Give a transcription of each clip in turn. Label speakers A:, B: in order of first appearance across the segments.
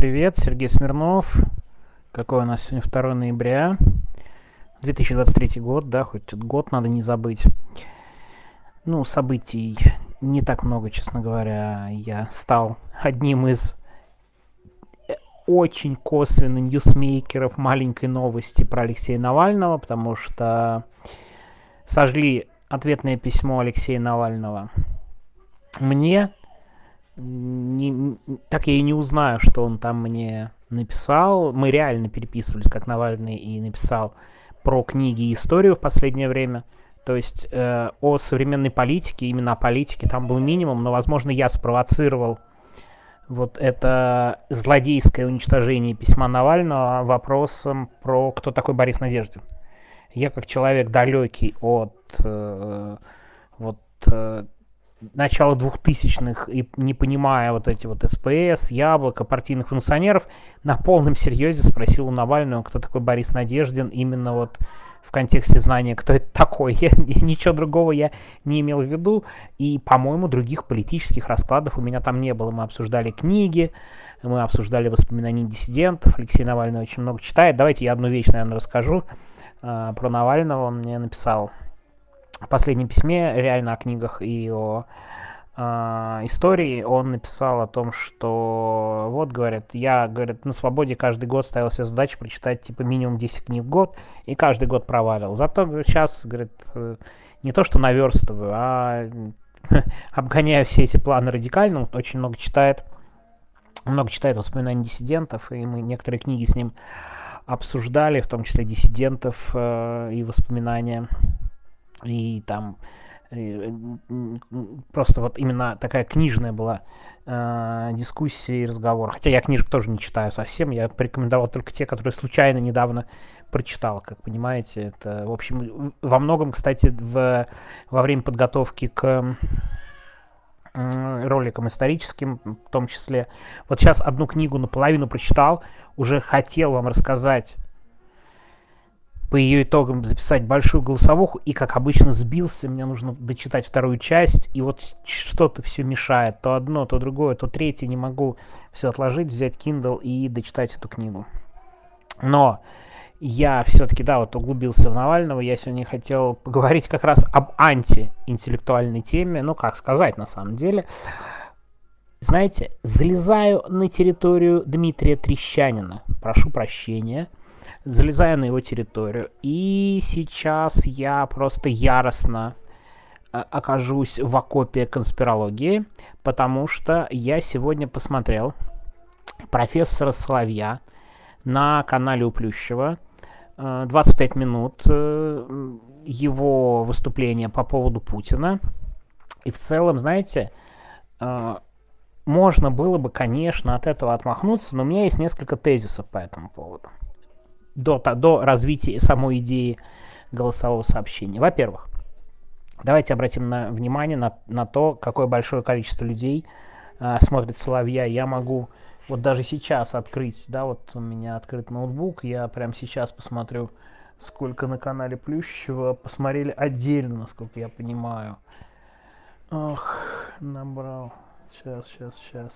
A: привет, Сергей Смирнов. Какой у нас сегодня 2 ноября, 2023 год, да, хоть год надо не забыть. Ну, событий не так много, честно говоря. Я стал одним из э, очень косвенно ньюсмейкеров маленькой новости про Алексея Навального, потому что сожгли ответное письмо Алексея Навального мне. Не, так я и не узнаю, что он там мне написал. Мы реально переписывались, как Навальный и написал про книги и историю в последнее время. То есть э, о современной политике, именно о политике там был минимум, но, возможно, я спровоцировал вот это злодейское уничтожение письма Навального вопросом про кто такой Борис Надеждин. Я как человек далекий от э, вот э, начала двухтысячных и не понимая вот эти вот СПС, Яблоко, партийных функционеров, на полном серьезе спросил у Навального, кто такой Борис Надеждин, именно вот в контексте знания, кто это такой. Я, я, ничего другого я не имел в виду. И, по-моему, других политических раскладов у меня там не было. Мы обсуждали книги, мы обсуждали воспоминания диссидентов. Алексей Навальный очень много читает. Давайте я одну вещь, наверное, расскажу э, про Навального. Он мне написал в последнем письме реально о книгах и о э, истории. Он написал о том, что вот, говорят, я, говорит, на свободе каждый год ставил себе задачу прочитать типа минимум 10 книг в год, и каждый год провалил. Зато говорит, сейчас, говорит, э, не то что наверстываю, а обгоняю все эти планы радикально, он очень много читает, много читает воспоминаний диссидентов, и мы некоторые книги с ним обсуждали, в том числе диссидентов э, и воспоминания и там э, просто вот именно такая книжная была э, дискуссия и разговор. Хотя я книжек тоже не читаю совсем, я порекомендовал только те, которые случайно недавно прочитал, как понимаете. Это, в общем, во многом, кстати, в, во время подготовки к э, роликам историческим, в том числе. Вот сейчас одну книгу наполовину прочитал, уже хотел вам рассказать по ее итогам записать большую голосовуху, и, как обычно, сбился, мне нужно дочитать вторую часть, и вот что-то все мешает, то одно, то другое, то третье, не могу все отложить, взять Kindle и дочитать эту книгу. Но я все-таки, да, вот углубился в Навального, я сегодня хотел поговорить как раз об антиинтеллектуальной теме, ну, как сказать на самом деле. Знаете, залезаю на территорию Дмитрия Трещанина, прошу прощения – залезаю на его территорию. И сейчас я просто яростно э, окажусь в окопе конспирологии, потому что я сегодня посмотрел профессора Соловья на канале у Плющева. 25 э, минут э, его выступления по поводу Путина. И в целом, знаете, можно было бы, конечно, от этого отмахнуться, но у меня есть несколько тезисов по этому поводу до, до развития самой идеи голосового сообщения. Во-первых, давайте обратим на, внимание на, на то, какое большое количество людей э, смотрит Соловья. Я могу вот даже сейчас открыть, да, вот у меня открыт ноутбук, я прямо сейчас посмотрю, сколько на канале Плющева посмотрели отдельно, насколько я понимаю. Ох, набрал. Сейчас, сейчас, сейчас.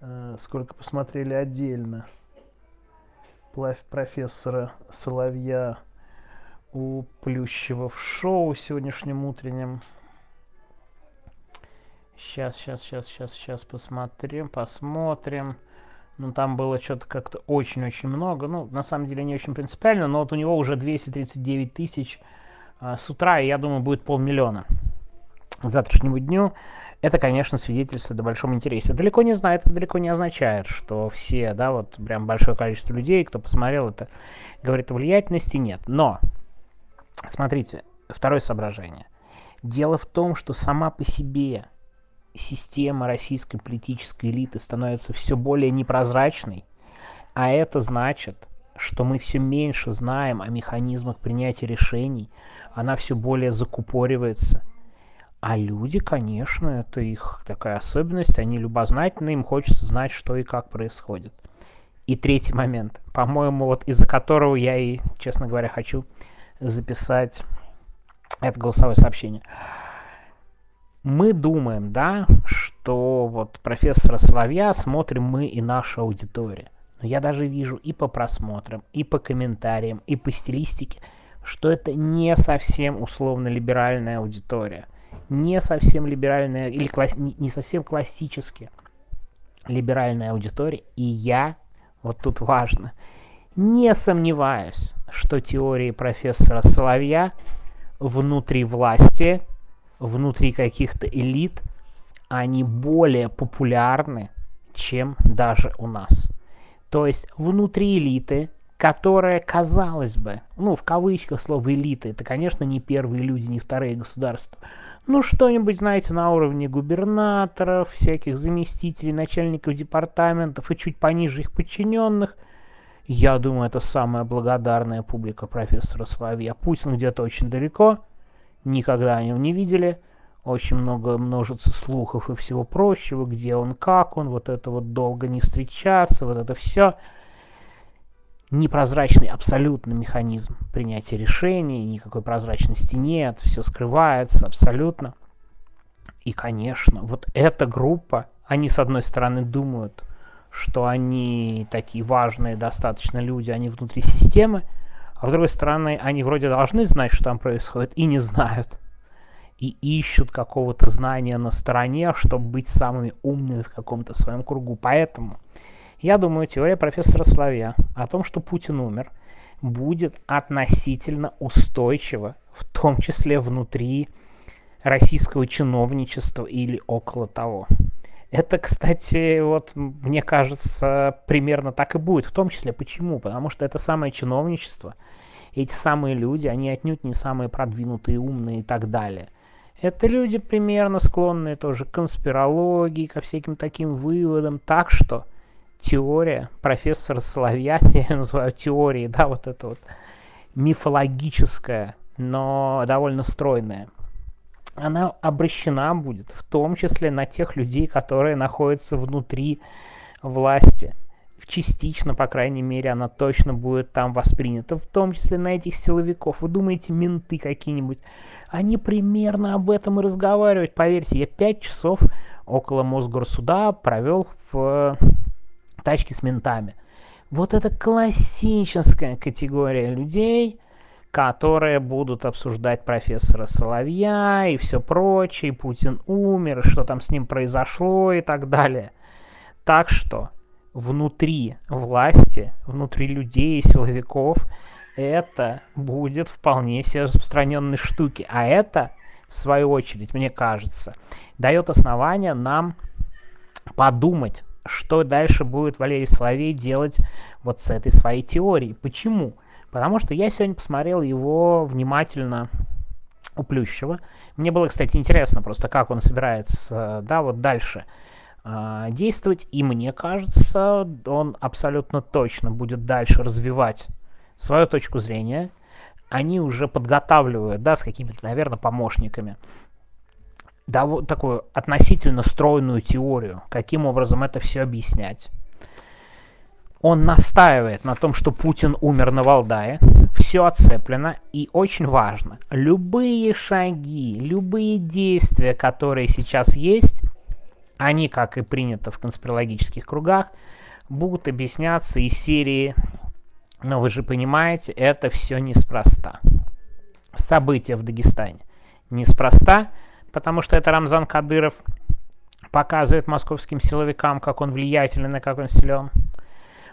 A: Э, сколько посмотрели отдельно профессора Соловья у Плющева в шоу сегодняшнем утреннем. Сейчас, сейчас, сейчас, сейчас, сейчас посмотрим, посмотрим. Ну, там было что-то как-то очень-очень много. Ну, на самом деле не очень принципиально, но вот у него уже 239 тысяч а, с утра, и я думаю, будет полмиллиона завтрашнему дню это, конечно, свидетельствует о большом интересе. Далеко не знаю, это далеко не означает, что все, да, вот прям большое количество людей, кто посмотрел это, говорит о влиятельности, нет. Но, смотрите, второе соображение. Дело в том, что сама по себе система российской политической элиты становится все более непрозрачной, а это значит, что мы все меньше знаем о механизмах принятия решений, она все более закупоривается, а люди, конечно, это их такая особенность, они любознательны, им хочется знать, что и как происходит. И третий момент, по-моему, вот из-за которого я и, честно говоря, хочу записать это голосовое сообщение. Мы думаем, да, что вот профессора Соловья смотрим мы и наша аудитория. Но я даже вижу и по просмотрам, и по комментариям, и по стилистике, что это не совсем условно-либеральная аудитория. Не совсем либеральная, или класс, не совсем классически либеральная аудитория. И я, вот тут важно, не сомневаюсь, что теории профессора Соловья внутри власти, внутри каких-то элит, они более популярны, чем даже у нас. То есть внутри элиты, которая, казалось бы, ну, в кавычках слово элита, это, конечно, не первые люди, не вторые государства, ну, что-нибудь, знаете, на уровне губернаторов, всяких заместителей, начальников департаментов и чуть пониже их подчиненных – я думаю, это самая благодарная публика профессора Соловья. Путин где-то очень далеко, никогда о нем не видели. Очень много множится слухов и всего прочего, где он, как он, вот это вот долго не встречаться, вот это все. Непрозрачный абсолютно механизм принятия решений, никакой прозрачности нет, все скрывается абсолютно. И, конечно, вот эта группа, они, с одной стороны, думают, что они такие важные достаточно люди, они внутри системы, а с другой стороны, они вроде должны знать, что там происходит, и не знают. И ищут какого-то знания на стороне, чтобы быть самыми умными в каком-то своем кругу. Поэтому я думаю, теория профессора Славья о том, что Путин умер, будет относительно устойчива, в том числе внутри российского чиновничества или около того. Это, кстати, вот мне кажется, примерно так и будет. В том числе почему? Потому что это самое чиновничество, эти самые люди, они отнюдь не самые продвинутые, умные и так далее. Это люди примерно склонные тоже к конспирологии, ко всяким таким выводам. Так что теория профессора Соловья, я ее называю теорией, да, вот это вот мифологическая, но довольно стройная – она обращена будет в том числе на тех людей, которые находятся внутри власти. Частично, по крайней мере, она точно будет там воспринята, в том числе на этих силовиков. Вы думаете, менты какие-нибудь? Они примерно об этом и разговаривают. Поверьте, я пять часов около Мосгорсуда провел в тачке с ментами. Вот это классическая категория людей – которые будут обсуждать профессора Соловья и все прочее, Путин умер, что там с ним произошло и так далее. Так что внутри власти, внутри людей и силовиков это будет вполне себе распространенной штуки. А это, в свою очередь, мне кажется, дает основание нам подумать, что дальше будет Валерий Соловей делать вот с этой своей теорией. Почему? Потому что я сегодня посмотрел его внимательно у Плющева. Мне было, кстати, интересно просто, как он собирается, да, вот дальше э, действовать. И мне кажется, он абсолютно точно будет дальше развивать свою точку зрения. Они уже подготавливают, да, с какими-то, наверное, помощниками да, вот такую относительно стройную теорию, каким образом это все объяснять он настаивает на том, что Путин умер на Валдае, все отцеплено, и очень важно, любые шаги, любые действия, которые сейчас есть, они, как и принято в конспирологических кругах, будут объясняться из серии «Но вы же понимаете, это все неспроста». События в Дагестане неспроста, потому что это Рамзан Кадыров показывает московским силовикам, как он влиятельный, как он силен –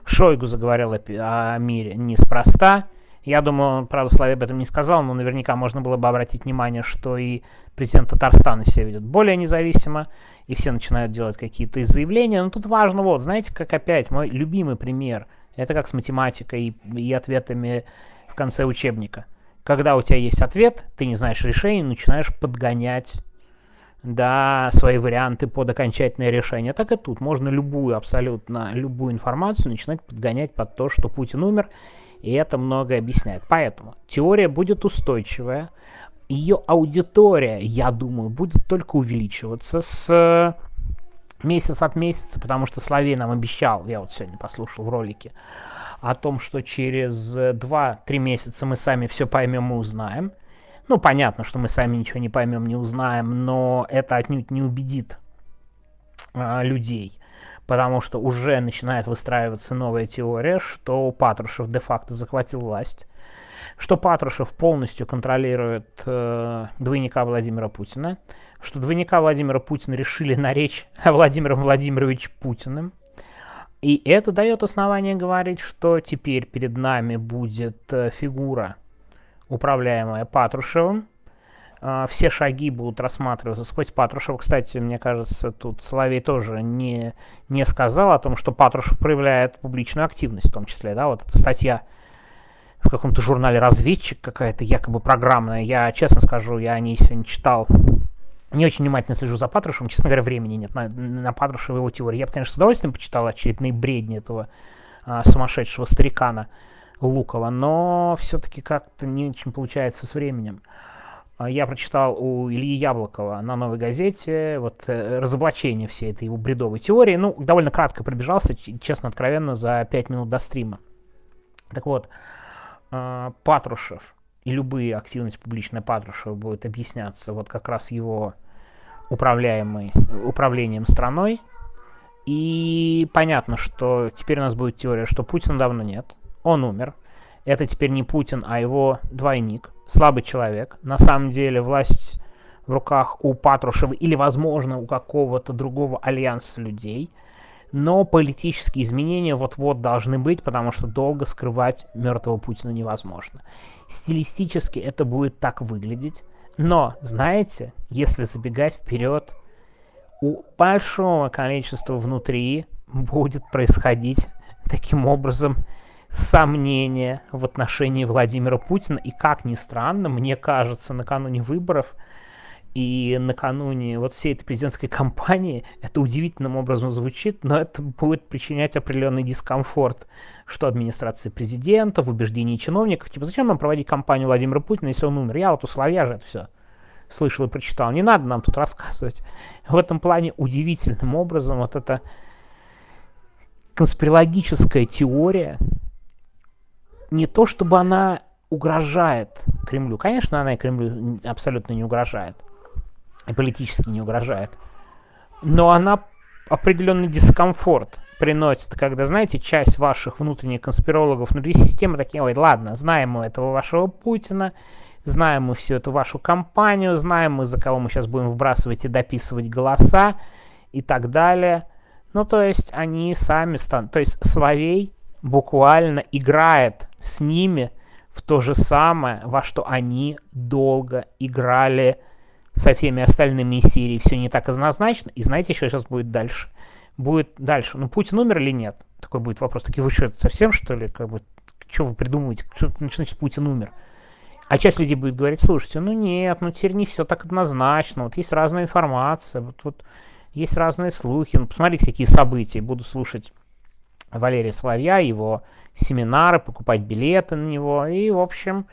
A: Шойгу заговорил о, о мире неспроста. Я думаю, правда, Славе об этом не сказал, но наверняка можно было бы обратить внимание, что и президент Татарстана себя ведет более независимо, и все начинают делать какие-то заявления. Но тут важно, вот, знаете, как опять, мой любимый пример, это как с математикой и, и ответами в конце учебника. Когда у тебя есть ответ, ты не знаешь решения, начинаешь подгонять да, свои варианты под окончательное решение. Так и тут можно любую, абсолютно любую информацию начинать подгонять под то, что Путин умер, и это многое объясняет. Поэтому теория будет устойчивая, ее аудитория, я думаю, будет только увеличиваться с месяц от месяца, потому что Славей нам обещал, я вот сегодня послушал в ролике, о том, что через 2-3 месяца мы сами все поймем и узнаем. Ну, понятно, что мы сами ничего не поймем, не узнаем, но это отнюдь не убедит а, людей. Потому что уже начинает выстраиваться новая теория, что Патрушев де-факто захватил власть, что Патрушев полностью контролирует э, двойника Владимира Путина, что двойника Владимира Путина решили наречь Владимиром Владимировичем Путиным. И это дает основание говорить, что теперь перед нами будет э, фигура, управляемая Патрушевым. Э, все шаги будут рассматриваться сквозь Патрушева. Кстати, мне кажется, тут Соловей тоже не, не сказал о том, что Патрушев проявляет публичную активность в том числе. Да? Вот эта статья в каком-то журнале «Разведчик» какая-то якобы программная. Я, честно скажу, я о ней сегодня читал не очень внимательно слежу за Патрушевым, честно говоря, времени нет на, на Патрушева его теории. Я бы, конечно, с удовольствием почитал очередные бредни этого а, сумасшедшего старикана Лукова, но все-таки как-то не очень получается с временем. А, я прочитал у Ильи Яблокова на «Новой газете» вот э, разоблачение всей этой его бредовой теории. Ну, довольно кратко пробежался, честно, откровенно, за 5 минут до стрима. Так вот, э, Патрушев и любые активности публичной Патрушева будет объясняться вот как раз его управляемой, управлением страной. И понятно, что теперь у нас будет теория, что Путина давно нет, он умер. Это теперь не Путин, а его двойник, слабый человек. На самом деле власть в руках у Патрушева или, возможно, у какого-то другого альянса людей – но политические изменения вот-вот должны быть, потому что долго скрывать мертвого Путина невозможно. Стилистически это будет так выглядеть, но, знаете, если забегать вперед, у большого количества внутри будет происходить таким образом сомнения в отношении Владимира Путина. И как ни странно, мне кажется, накануне выборов – и накануне вот всей этой президентской кампании это удивительным образом звучит, но это будет причинять определенный дискомфорт, что администрации президента, в убеждении чиновников, типа, зачем нам проводить кампанию Владимира Путина, если он умер? Я вот у Соловья же это все слышал и прочитал. Не надо нам тут рассказывать. В этом плане удивительным образом вот эта конспирологическая теория, не то чтобы она угрожает Кремлю. Конечно, она и Кремлю абсолютно не угрожает и политически не угрожает. Но она определенный дискомфорт приносит, когда, знаете, часть ваших внутренних конспирологов внутри системы такие, ой, ладно, знаем мы этого вашего Путина, знаем мы всю эту вашу кампанию, знаем мы, за кого мы сейчас будем вбрасывать и дописывать голоса и так далее. Ну, то есть они сами станут, то есть Соловей буквально играет с ними в то же самое, во что они долго играли со всеми остальными из Сирии все не так однозначно. И знаете, что сейчас будет дальше? Будет дальше. Ну, Путин умер или нет? Такой будет вопрос. Такие, вы что, совсем, что ли? Как бы, что вы придумываете? Что значит Путин умер? А часть людей будет говорить, слушайте, ну нет, ну теперь не все так однозначно, вот есть разная информация, вот, вот есть разные слухи, ну посмотрите, какие события, буду слушать Валерия Соловья, его семинары, покупать билеты на него, и, в общем,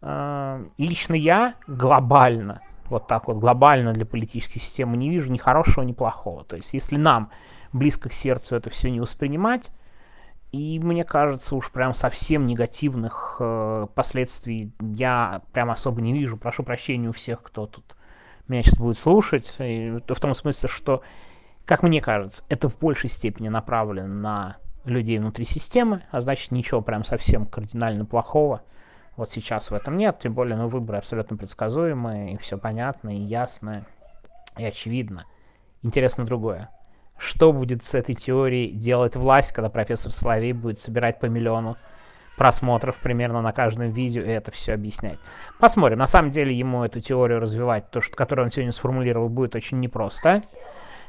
A: э, лично я глобально вот так вот глобально для политической системы не вижу ни хорошего, ни плохого. То есть если нам близко к сердцу это все не воспринимать, и мне кажется, уж прям совсем негативных э, последствий я прям особо не вижу. Прошу прощения у всех, кто тут меня сейчас будет слушать. И, в том смысле, что, как мне кажется, это в большей степени направлено на людей внутри системы, а значит ничего прям совсем кардинально плохого вот сейчас в этом нет, тем более, ну, выборы абсолютно предсказуемые, и все понятно, и ясно, и очевидно. Интересно другое. Что будет с этой теорией делать власть, когда профессор Соловей будет собирать по миллиону просмотров примерно на каждом видео и это все объяснять. Посмотрим. На самом деле ему эту теорию развивать, то, что, которую он сегодня сформулировал, будет очень непросто.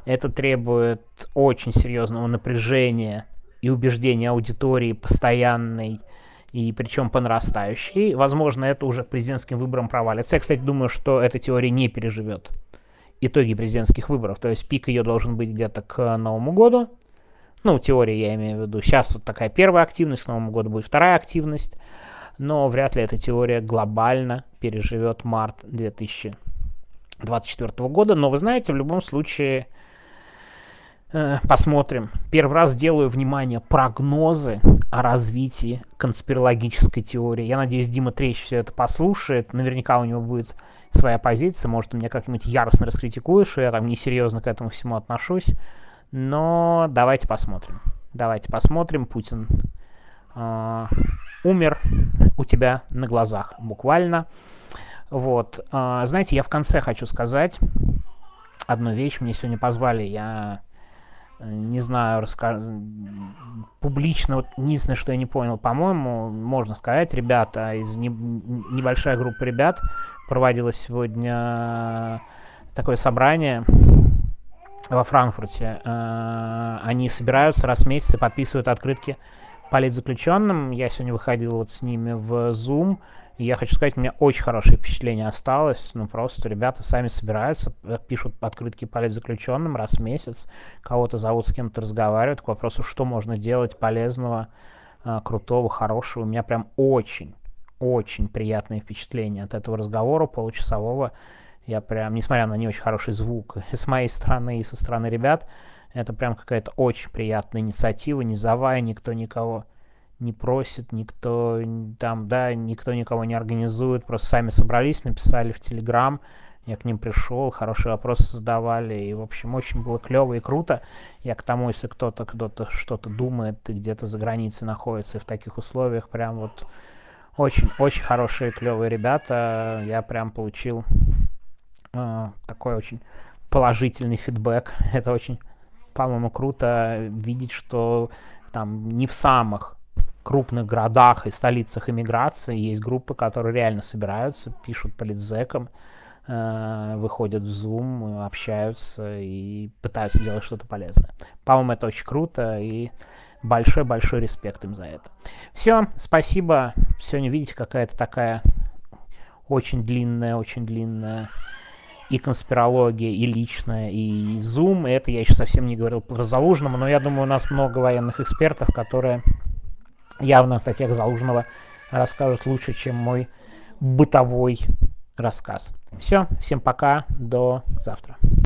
A: Это требует очень серьезного напряжения и убеждения аудитории постоянной, и причем по нарастающей. Возможно, это уже к президентским выборам провалится. Я, кстати, думаю, что эта теория не переживет итоги президентских выборов. То есть пик ее должен быть где-то к Новому году. Ну, теория я имею в виду. Сейчас вот такая первая активность, к Новому году будет вторая активность. Но вряд ли эта теория глобально переживет март 2024 года. Но вы знаете, в любом случае посмотрим. Первый раз делаю, внимание, прогнозы о развитии конспирологической теории. Я надеюсь, Дима Трещ все это послушает. Наверняка у него будет своя позиция. Может, меня как-нибудь яростно раскритикуешь, что я там несерьезно к этому всему отношусь. Но давайте посмотрим. Давайте посмотрим. Путин э, умер у тебя на глазах буквально. Вот. Э, знаете, я в конце хочу сказать одну вещь. Мне сегодня позвали, я не знаю, раска... публично, вот единственное, что я не понял, по-моему, можно сказать, ребята, из не... небольшая группа ребят проводила сегодня такое собрание во Франкфурте. Э, они собираются раз в месяц и подписывают открытки политзаключенным. Я сегодня выходил вот с ними в Zoom, и я хочу сказать, у меня очень хорошее впечатление осталось. Ну, просто ребята сами собираются, э, пишут открытки политзаключенным раз в месяц, кого-то зовут, с кем-то разговаривают к вопросу, что можно делать полезного, э, крутого, хорошего. У меня прям очень, очень приятное впечатление от этого разговора получасового. Я прям, несмотря на не очень хороший звук с моей стороны и со стороны ребят, это прям какая-то очень приятная инициатива, низовая, никто никого не просит, никто там, да, никто никого не организует, просто сами собрались, написали в Телеграм, я к ним пришел, хорошие вопросы задавали, и, в общем, очень было клево и круто. Я к тому, если кто-то кто-то что-то думает и где-то за границей находится, и в таких условиях прям вот очень-очень хорошие, клевые ребята. Я прям получил э, такой очень положительный фидбэк. Это очень, по-моему, круто видеть, что там не в самых крупных городах и столицах иммиграции есть группы, которые реально собираются, пишут политзекам, э, выходят в Zoom, общаются и пытаются делать что-то полезное. По-моему, это очень круто и большой-большой респект им за это. Все, спасибо. Сегодня, видите, какая-то такая очень длинная, очень длинная и конспирология, и личная, и Zoom. И это я еще совсем не говорил про Залужного, но я думаю, у нас много военных экспертов, которые явно о статьях Залужного расскажут лучше, чем мой бытовой рассказ. Все, всем пока, до завтра.